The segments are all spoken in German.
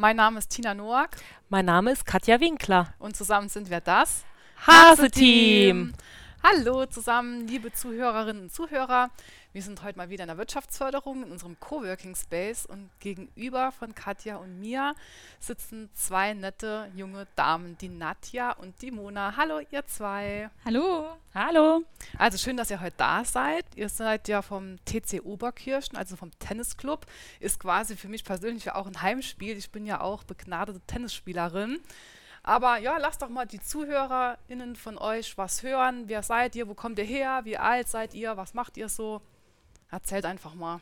Mein Name ist Tina Noack. Mein Name ist Katja Winkler. Und zusammen sind wir das Hase-Team. Hallo zusammen, liebe Zuhörerinnen und Zuhörer. Wir sind heute mal wieder in der Wirtschaftsförderung in unserem Coworking Space und gegenüber von Katja und mir sitzen zwei nette junge Damen, die Nadja und die Mona. Hallo, ihr zwei. Hallo. Hallo. Also schön, dass ihr heute da seid. Ihr seid ja vom TC Oberkirchen, also vom Tennisclub. Ist quasi für mich persönlich auch ein Heimspiel. Ich bin ja auch begnadete Tennisspielerin. Aber ja, lasst doch mal die ZuhörerInnen von euch was hören. Wer seid ihr? Wo kommt ihr her? Wie alt seid ihr? Was macht ihr so? Erzählt einfach mal.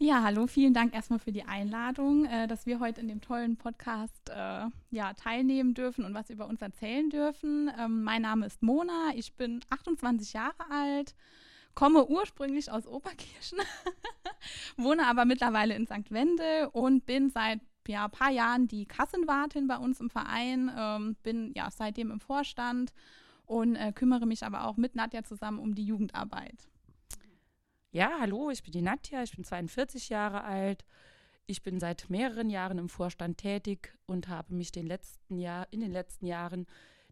Ja, hallo, vielen Dank erstmal für die Einladung, äh, dass wir heute in dem tollen Podcast äh, ja, teilnehmen dürfen und was über uns erzählen dürfen. Ähm, mein Name ist Mona, ich bin 28 Jahre alt, komme ursprünglich aus Oberkirchen, wohne aber mittlerweile in St. Wendel und bin seit ja, ein paar Jahren die Kassenwartin bei uns im Verein, ähm, bin ja seitdem im Vorstand und äh, kümmere mich aber auch mit Nadja zusammen um die Jugendarbeit. Ja, hallo, ich bin die Nadja, ich bin 42 Jahre alt. Ich bin seit mehreren Jahren im Vorstand tätig und habe mich den letzten Jahr, in den letzten Jahren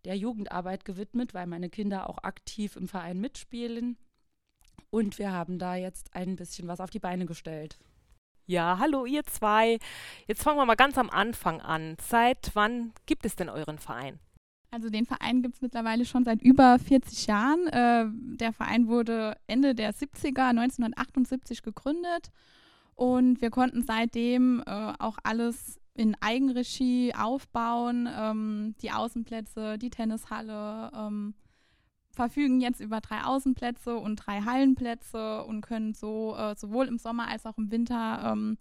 der Jugendarbeit gewidmet, weil meine Kinder auch aktiv im Verein mitspielen. Und wir haben da jetzt ein bisschen was auf die Beine gestellt. Ja, hallo ihr zwei. Jetzt fangen wir mal ganz am Anfang an. Seit wann gibt es denn euren Verein? Also den Verein gibt es mittlerweile schon seit über 40 Jahren. Äh, der Verein wurde Ende der 70er, 1978 gegründet und wir konnten seitdem äh, auch alles in Eigenregie aufbauen. Ähm, die Außenplätze, die Tennishalle, ähm, verfügen jetzt über drei Außenplätze und drei Hallenplätze und können so äh, sowohl im Sommer als auch im Winter ähm,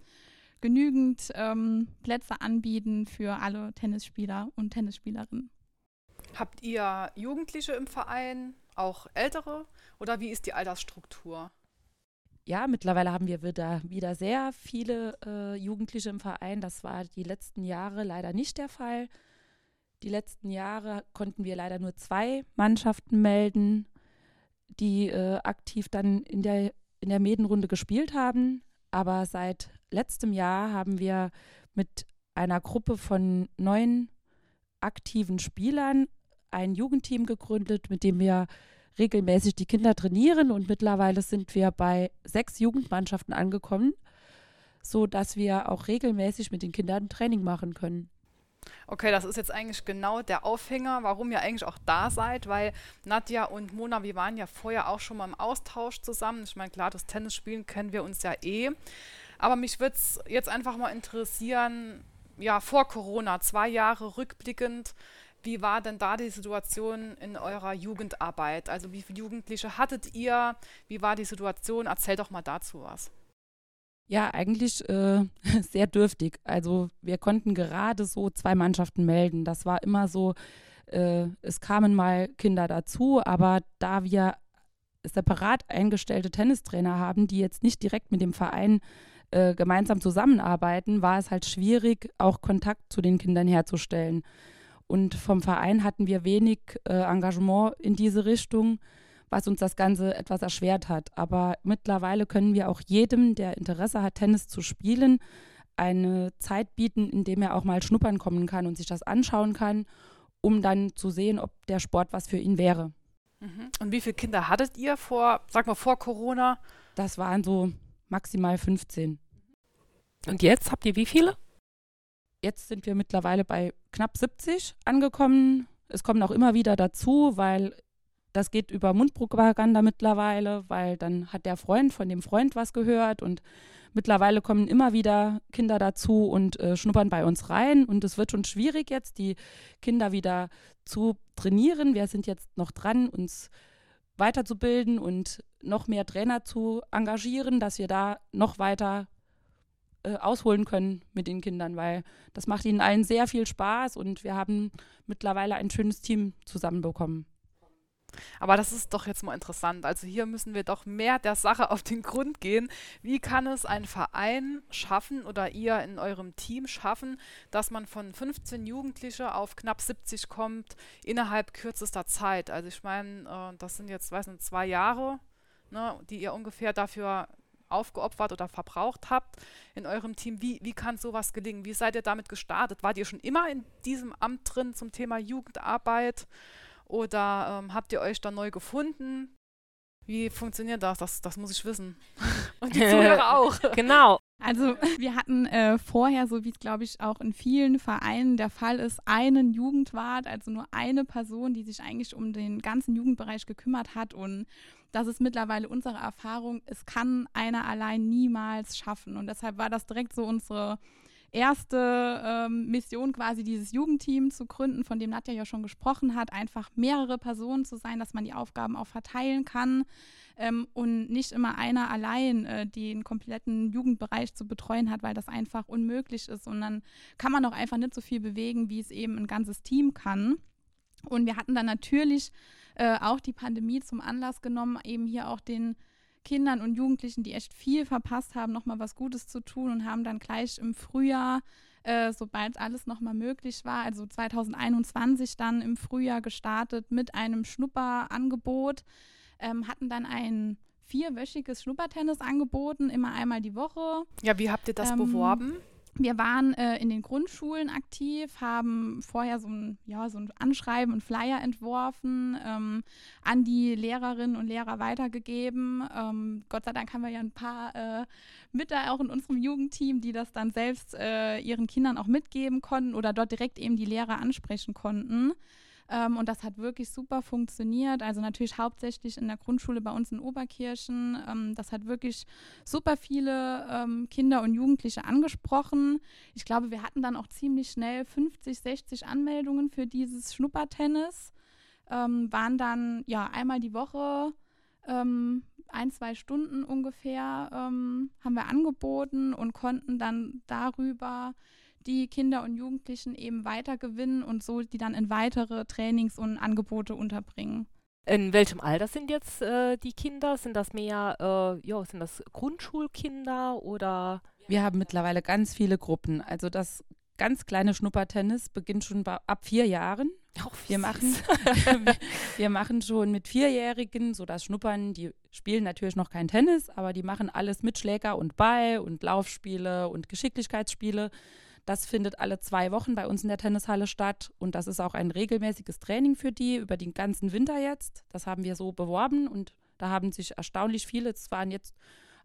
genügend ähm, Plätze anbieten für alle Tennisspieler und Tennisspielerinnen. Habt ihr Jugendliche im Verein, auch ältere oder wie ist die Altersstruktur? Ja, mittlerweile haben wir wieder, wieder sehr viele äh, Jugendliche im Verein. Das war die letzten Jahre leider nicht der Fall. Die letzten Jahre konnten wir leider nur zwei Mannschaften melden, die äh, aktiv dann in der, in der Medenrunde gespielt haben. Aber seit letztem Jahr haben wir mit einer Gruppe von neun aktiven Spielern ein Jugendteam gegründet, mit dem wir regelmäßig die Kinder trainieren und mittlerweile sind wir bei sechs Jugendmannschaften angekommen, sodass wir auch regelmäßig mit den Kindern Training machen können. Okay, das ist jetzt eigentlich genau der Aufhänger, warum ihr eigentlich auch da seid, weil Nadja und Mona, wir waren ja vorher auch schon mal im Austausch zusammen. Ich meine, klar, das Tennisspielen kennen wir uns ja eh. Aber mich würde es jetzt einfach mal interessieren, ja, vor Corona, zwei Jahre rückblickend, wie war denn da die Situation in eurer Jugendarbeit? Also wie viele Jugendliche hattet ihr? Wie war die Situation? Erzähl doch mal dazu was. Ja, eigentlich äh, sehr dürftig. Also wir konnten gerade so zwei Mannschaften melden. Das war immer so, äh, es kamen mal Kinder dazu, aber da wir separat eingestellte Tennistrainer haben, die jetzt nicht direkt mit dem Verein äh, gemeinsam zusammenarbeiten, war es halt schwierig, auch Kontakt zu den Kindern herzustellen. Und vom Verein hatten wir wenig äh, Engagement in diese Richtung was uns das Ganze etwas erschwert hat. Aber mittlerweile können wir auch jedem, der Interesse hat, Tennis zu spielen, eine Zeit bieten, in dem er auch mal schnuppern kommen kann und sich das anschauen kann, um dann zu sehen, ob der Sport was für ihn wäre. Mhm. Und wie viele Kinder hattet ihr vor, sag mal, vor Corona? Das waren so maximal 15. Und jetzt habt ihr wie viele? Jetzt sind wir mittlerweile bei knapp 70 angekommen. Es kommen auch immer wieder dazu, weil das geht über Mundpropaganda mittlerweile, weil dann hat der Freund von dem Freund was gehört und mittlerweile kommen immer wieder Kinder dazu und äh, schnuppern bei uns rein und es wird schon schwierig jetzt, die Kinder wieder zu trainieren. Wir sind jetzt noch dran, uns weiterzubilden und noch mehr Trainer zu engagieren, dass wir da noch weiter äh, ausholen können mit den Kindern, weil das macht ihnen allen sehr viel Spaß und wir haben mittlerweile ein schönes Team zusammenbekommen. Aber das ist doch jetzt mal interessant. Also hier müssen wir doch mehr der Sache auf den Grund gehen. Wie kann es ein Verein schaffen oder ihr in eurem Team schaffen, dass man von 15 Jugendliche auf knapp 70 kommt innerhalb kürzester Zeit? Also ich meine, äh, das sind jetzt, weiß nicht, zwei Jahre, ne, die ihr ungefähr dafür aufgeopfert oder verbraucht habt in eurem Team. Wie, wie kann sowas gelingen? Wie seid ihr damit gestartet? Wart ihr schon immer in diesem Amt drin zum Thema Jugendarbeit oder ähm, habt ihr euch da neu gefunden? Wie funktioniert das? Das, das muss ich wissen. Und die Zuhörer auch. Genau. Also wir hatten äh, vorher, so wie es glaube ich auch in vielen Vereinen der Fall ist, einen Jugendwart, also nur eine Person, die sich eigentlich um den ganzen Jugendbereich gekümmert hat. Und das ist mittlerweile unsere Erfahrung, es kann einer allein niemals schaffen. Und deshalb war das direkt so unsere erste ähm, Mission quasi dieses Jugendteam zu gründen, von dem Nadja ja schon gesprochen hat, einfach mehrere Personen zu sein, dass man die Aufgaben auch verteilen kann ähm, und nicht immer einer allein äh, den kompletten Jugendbereich zu betreuen hat, weil das einfach unmöglich ist und dann kann man auch einfach nicht so viel bewegen, wie es eben ein ganzes Team kann. Und wir hatten dann natürlich äh, auch die Pandemie zum Anlass genommen, eben hier auch den Kindern und Jugendlichen, die echt viel verpasst haben, nochmal was Gutes zu tun und haben dann gleich im Frühjahr, äh, sobald alles nochmal möglich war, also 2021 dann im Frühjahr gestartet mit einem Schnupperangebot, ähm, hatten dann ein vierwöchiges Schnuppertennis angeboten, immer einmal die Woche. Ja, wie habt ihr das ähm, beworben? Wir waren äh, in den Grundschulen aktiv, haben vorher so ein, ja, so ein Anschreiben und Flyer entworfen, ähm, an die Lehrerinnen und Lehrer weitergegeben. Ähm, Gott sei Dank haben wir ja ein paar äh, da auch in unserem Jugendteam, die das dann selbst äh, ihren Kindern auch mitgeben konnten oder dort direkt eben die Lehrer ansprechen konnten. Ähm, und das hat wirklich super funktioniert. Also natürlich hauptsächlich in der Grundschule bei uns in Oberkirchen. Ähm, das hat wirklich super viele ähm, Kinder und Jugendliche angesprochen. Ich glaube, wir hatten dann auch ziemlich schnell 50, 60 Anmeldungen für dieses Schnuppertennis. Ähm, waren dann ja einmal die Woche ähm, ein, zwei Stunden ungefähr ähm, haben wir angeboten und konnten dann darüber die Kinder und Jugendlichen eben weitergewinnen und so die dann in weitere Trainings und Angebote unterbringen. In welchem Alter sind jetzt äh, die Kinder? Sind das mehr, äh, ja, sind das Grundschulkinder oder? Wir haben mittlerweile ganz viele Gruppen. Also das ganz kleine Schnuppertennis beginnt schon ab vier Jahren. Oh, wir, machen, wir machen schon mit Vierjährigen so das Schnuppern. Die spielen natürlich noch kein Tennis, aber die machen alles mit Schläger und Ball und Laufspiele und Geschicklichkeitsspiele. Das findet alle zwei Wochen bei uns in der Tennishalle statt und das ist auch ein regelmäßiges Training für die über den ganzen Winter jetzt. Das haben wir so beworben und da haben sich erstaunlich viele, es waren jetzt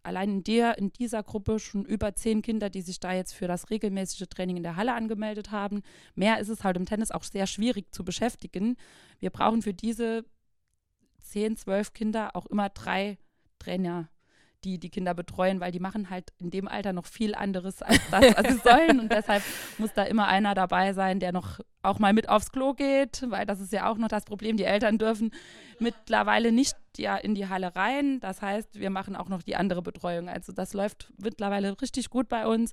allein in, der, in dieser Gruppe schon über zehn Kinder, die sich da jetzt für das regelmäßige Training in der Halle angemeldet haben. Mehr ist es halt im Tennis auch sehr schwierig zu beschäftigen. Wir brauchen für diese zehn, zwölf Kinder auch immer drei Trainer die die Kinder betreuen, weil die machen halt in dem Alter noch viel anderes als das, was sie sollen. Und deshalb muss da immer einer dabei sein, der noch auch mal mit aufs Klo geht, weil das ist ja auch noch das Problem. Die Eltern dürfen mittlerweile nicht ja in die Halle rein. Das heißt, wir machen auch noch die andere Betreuung. Also das läuft mittlerweile richtig gut bei uns.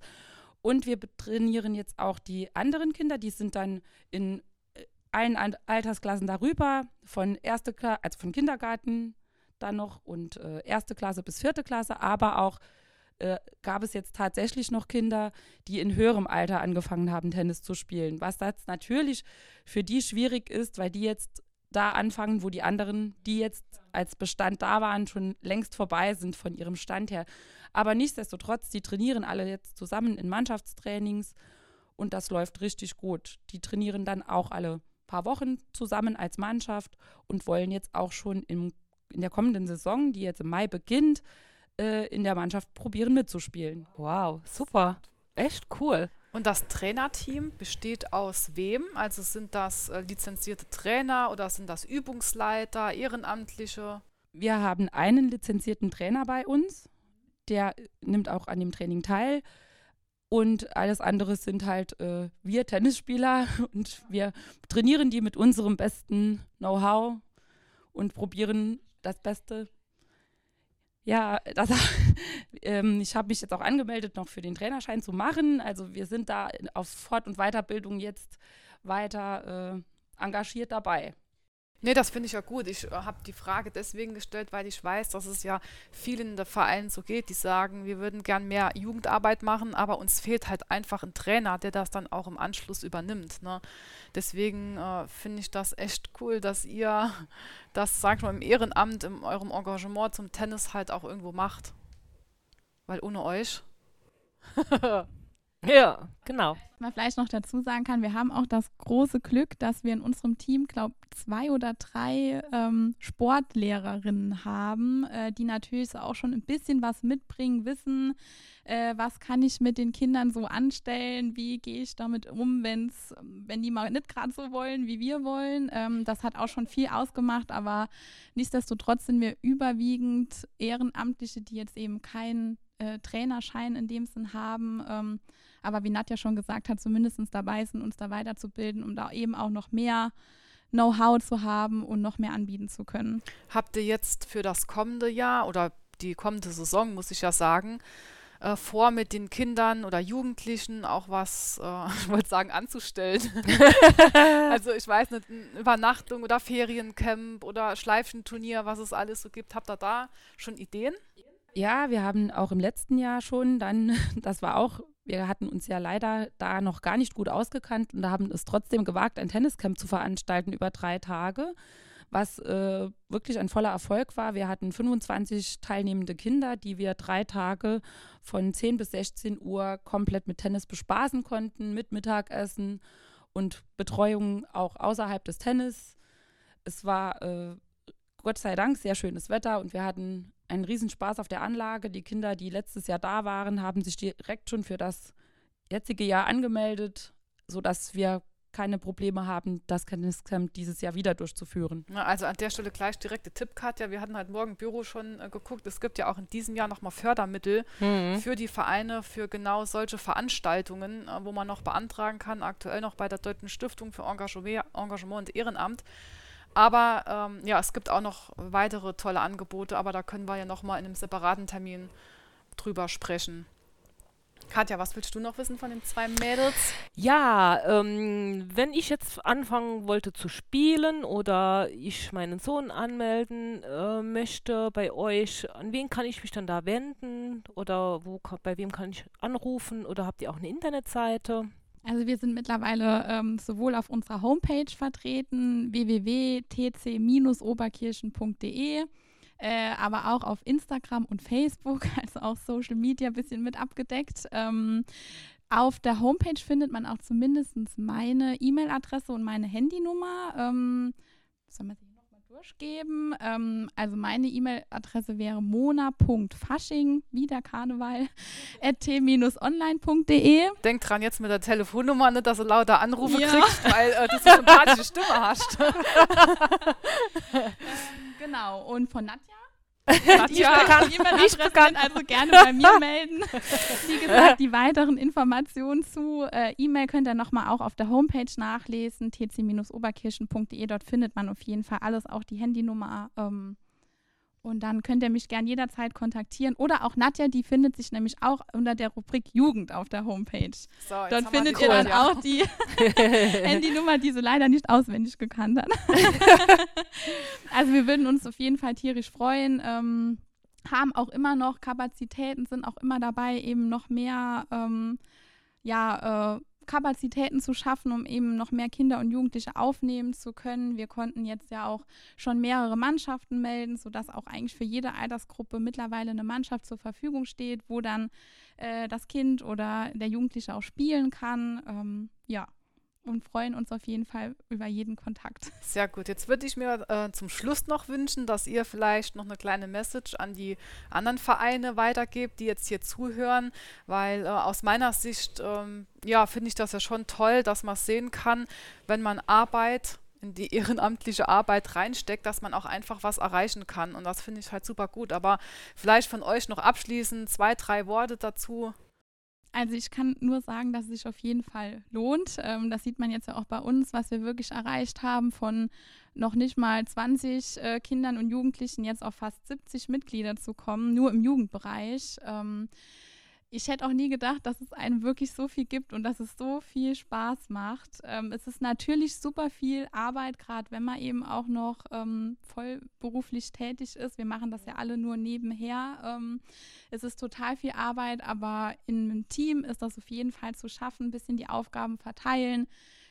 Und wir trainieren jetzt auch die anderen Kinder, die sind dann in äh, allen Altersklassen darüber, von erste also von Kindergarten dann noch und äh, erste Klasse bis vierte Klasse, aber auch äh, gab es jetzt tatsächlich noch Kinder, die in höherem Alter angefangen haben, Tennis zu spielen. Was das natürlich für die schwierig ist, weil die jetzt da anfangen, wo die anderen, die jetzt als Bestand da waren, schon längst vorbei sind von ihrem Stand her. Aber nichtsdestotrotz, die trainieren alle jetzt zusammen in Mannschaftstrainings und das läuft richtig gut. Die trainieren dann auch alle paar Wochen zusammen als Mannschaft und wollen jetzt auch schon im in der kommenden Saison, die jetzt im Mai beginnt, äh, in der Mannschaft probieren mitzuspielen. Wow, super. Echt cool. Und das Trainerteam besteht aus wem? Also sind das äh, lizenzierte Trainer oder sind das Übungsleiter, Ehrenamtliche? Wir haben einen lizenzierten Trainer bei uns, der nimmt auch an dem Training teil. Und alles andere sind halt äh, wir Tennisspieler und wir trainieren die mit unserem besten Know-how und probieren das Beste. Ja, das, ähm, ich habe mich jetzt auch angemeldet, noch für den Trainerschein zu machen. Also wir sind da auf Fort- und Weiterbildung jetzt weiter äh, engagiert dabei. Nee, das finde ich ja gut. Ich äh, habe die Frage deswegen gestellt, weil ich weiß, dass es ja vielen der Vereinen so geht, die sagen, wir würden gern mehr Jugendarbeit machen, aber uns fehlt halt einfach ein Trainer, der das dann auch im Anschluss übernimmt. Ne? Deswegen äh, finde ich das echt cool, dass ihr das, sag ich mal, im Ehrenamt, in eurem Engagement zum Tennis halt auch irgendwo macht. weil ohne euch. ja, genau. Was man vielleicht noch dazu sagen kann, wir haben auch das große Glück, dass wir in unserem Team, glaube zwei oder drei ähm, Sportlehrerinnen haben, äh, die natürlich auch schon ein bisschen was mitbringen, wissen, äh, was kann ich mit den Kindern so anstellen, wie gehe ich damit um, wenn's, wenn die mal nicht gerade so wollen, wie wir wollen. Ähm, das hat auch schon viel ausgemacht, aber nichtsdestotrotz sind wir überwiegend Ehrenamtliche, die jetzt eben keinen äh, Trainerschein in dem Sinn haben. Ähm, aber wie Nadja schon gesagt hat, zumindest dabei sind, uns da weiterzubilden, um da eben auch noch mehr Know-how zu haben und noch mehr anbieten zu können. Habt ihr jetzt für das kommende Jahr oder die kommende Saison, muss ich ja sagen, äh, vor, mit den Kindern oder Jugendlichen auch was, äh, ich wollte sagen, anzustellen. also ich weiß nicht, Übernachtung oder Feriencamp oder Schleifchenturnier, was es alles so gibt. Habt ihr da schon Ideen? Ja, wir haben auch im letzten Jahr schon dann, das war auch, wir hatten uns ja leider da noch gar nicht gut ausgekannt und da haben es trotzdem gewagt, ein Tenniscamp zu veranstalten über drei Tage, was äh, wirklich ein voller Erfolg war. Wir hatten 25 teilnehmende Kinder, die wir drei Tage von 10 bis 16 Uhr komplett mit Tennis bespaßen konnten, mit Mittagessen und Betreuung auch außerhalb des Tennis. Es war äh, Gott sei Dank sehr schönes Wetter und wir hatten einen Riesenspaß auf der Anlage. Die Kinder, die letztes Jahr da waren, haben sich direkt schon für das jetzige Jahr angemeldet, sodass wir keine Probleme haben, das Tenniscamp dieses Jahr wieder durchzuführen. Also an der Stelle gleich direkte Tipp, Katja. Wir hatten halt morgen im Büro schon äh, geguckt. Es gibt ja auch in diesem Jahr nochmal Fördermittel mhm. für die Vereine, für genau solche Veranstaltungen, äh, wo man noch beantragen kann. Aktuell noch bei der Deutschen Stiftung für Engagement, Engagement und Ehrenamt. Aber ähm, ja, es gibt auch noch weitere tolle Angebote, aber da können wir ja nochmal in einem separaten Termin drüber sprechen. Katja, was willst du noch wissen von den zwei Mädels? Ja, ähm, wenn ich jetzt anfangen wollte zu spielen oder ich meinen Sohn anmelden äh, möchte bei euch, an wen kann ich mich dann da wenden oder wo, bei wem kann ich anrufen oder habt ihr auch eine Internetseite? Also wir sind mittlerweile ähm, sowohl auf unserer Homepage vertreten, www.tc-oberkirchen.de, äh, aber auch auf Instagram und Facebook, also auch Social Media ein bisschen mit abgedeckt. Ähm, auf der Homepage findet man auch zumindest meine E-Mail-Adresse und meine Handynummer. Ähm, soll man durchgeben. Ähm, also meine E-Mail-Adresse wäre mona.fasching, wie der Karneval, t-online.de. Denk dran jetzt mit der Telefonnummer, nicht, dass du lauter Anrufe ja. kriegst, weil äh, du so eine sympathische Stimme hast. ähm, genau, und von Nadja ja, kann nicht bekannt, also gerne bei mir melden. Wie gesagt, die weiteren Informationen zu äh, E-Mail könnt ihr nochmal auch auf der Homepage nachlesen, tc-oberkirchen.de. Dort findet man auf jeden Fall alles, auch die Handynummer. Ähm, und dann könnt ihr mich gern jederzeit kontaktieren. Oder auch Nadja, die findet sich nämlich auch unter der Rubrik Jugend auf der Homepage. So, Dort findet ihr dann ja. auch die Handynummer, die sie leider nicht auswendig gekannt hat. also wir würden uns auf jeden Fall tierisch freuen. Ähm, haben auch immer noch Kapazitäten, sind auch immer dabei, eben noch mehr ähm, ja, äh, Kapazitäten zu schaffen, um eben noch mehr Kinder und Jugendliche aufnehmen zu können. Wir konnten jetzt ja auch schon mehrere Mannschaften melden, sodass auch eigentlich für jede Altersgruppe mittlerweile eine Mannschaft zur Verfügung steht, wo dann äh, das Kind oder der Jugendliche auch spielen kann. Ähm, ja, und freuen uns auf jeden Fall über jeden Kontakt. Sehr gut. Jetzt würde ich mir äh, zum Schluss noch wünschen, dass ihr vielleicht noch eine kleine Message an die anderen Vereine weitergebt, die jetzt hier zuhören, weil äh, aus meiner Sicht, ähm, ja, finde ich das ja schon toll, dass man sehen kann, wenn man Arbeit in die ehrenamtliche Arbeit reinsteckt, dass man auch einfach was erreichen kann. Und das finde ich halt super gut. Aber vielleicht von euch noch abschließend zwei, drei Worte dazu. Also ich kann nur sagen, dass es sich auf jeden Fall lohnt. Ähm, das sieht man jetzt ja auch bei uns, was wir wirklich erreicht haben von noch nicht mal 20 äh, Kindern und Jugendlichen jetzt auf fast 70 Mitglieder zu kommen, nur im Jugendbereich. Ähm, ich hätte auch nie gedacht, dass es einem wirklich so viel gibt und dass es so viel Spaß macht. Ähm, es ist natürlich super viel Arbeit, gerade wenn man eben auch noch ähm, voll beruflich tätig ist. Wir machen das ja alle nur nebenher. Ähm, es ist total viel Arbeit, aber in einem Team ist das auf jeden Fall zu schaffen, ein bisschen die Aufgaben verteilen.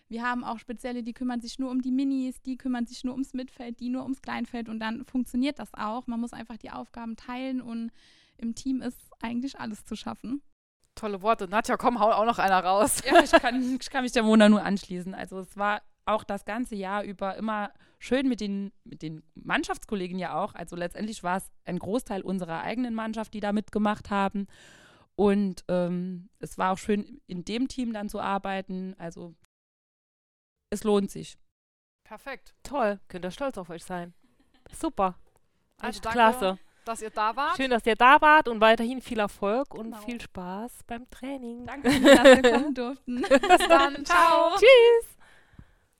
Wir haben auch Spezielle, die kümmern sich nur um die Minis, die kümmern sich nur ums Mitfeld, die nur ums Kleinfeld und dann funktioniert das auch. Man muss einfach die Aufgaben teilen und im Team ist eigentlich alles zu schaffen. Tolle Worte. Nadja, komm, hau auch noch einer raus. Ja, ich kann, ich kann mich der Mona nur anschließen. Also es war auch das ganze Jahr über immer schön mit den, mit den Mannschaftskollegen ja auch. Also letztendlich war es ein Großteil unserer eigenen Mannschaft, die da mitgemacht haben. Und ähm, es war auch schön, in dem Team dann zu arbeiten. Also es lohnt sich. Perfekt. Toll, könnt ihr stolz auf euch sein. Super. Also klasse. Dass ihr da wart. Schön, dass ihr da wart und weiterhin viel Erfolg und Genau. viel Spaß beim Training. Danke. Dass wir kommen durften. Bis dann. Ciao. Tschüss.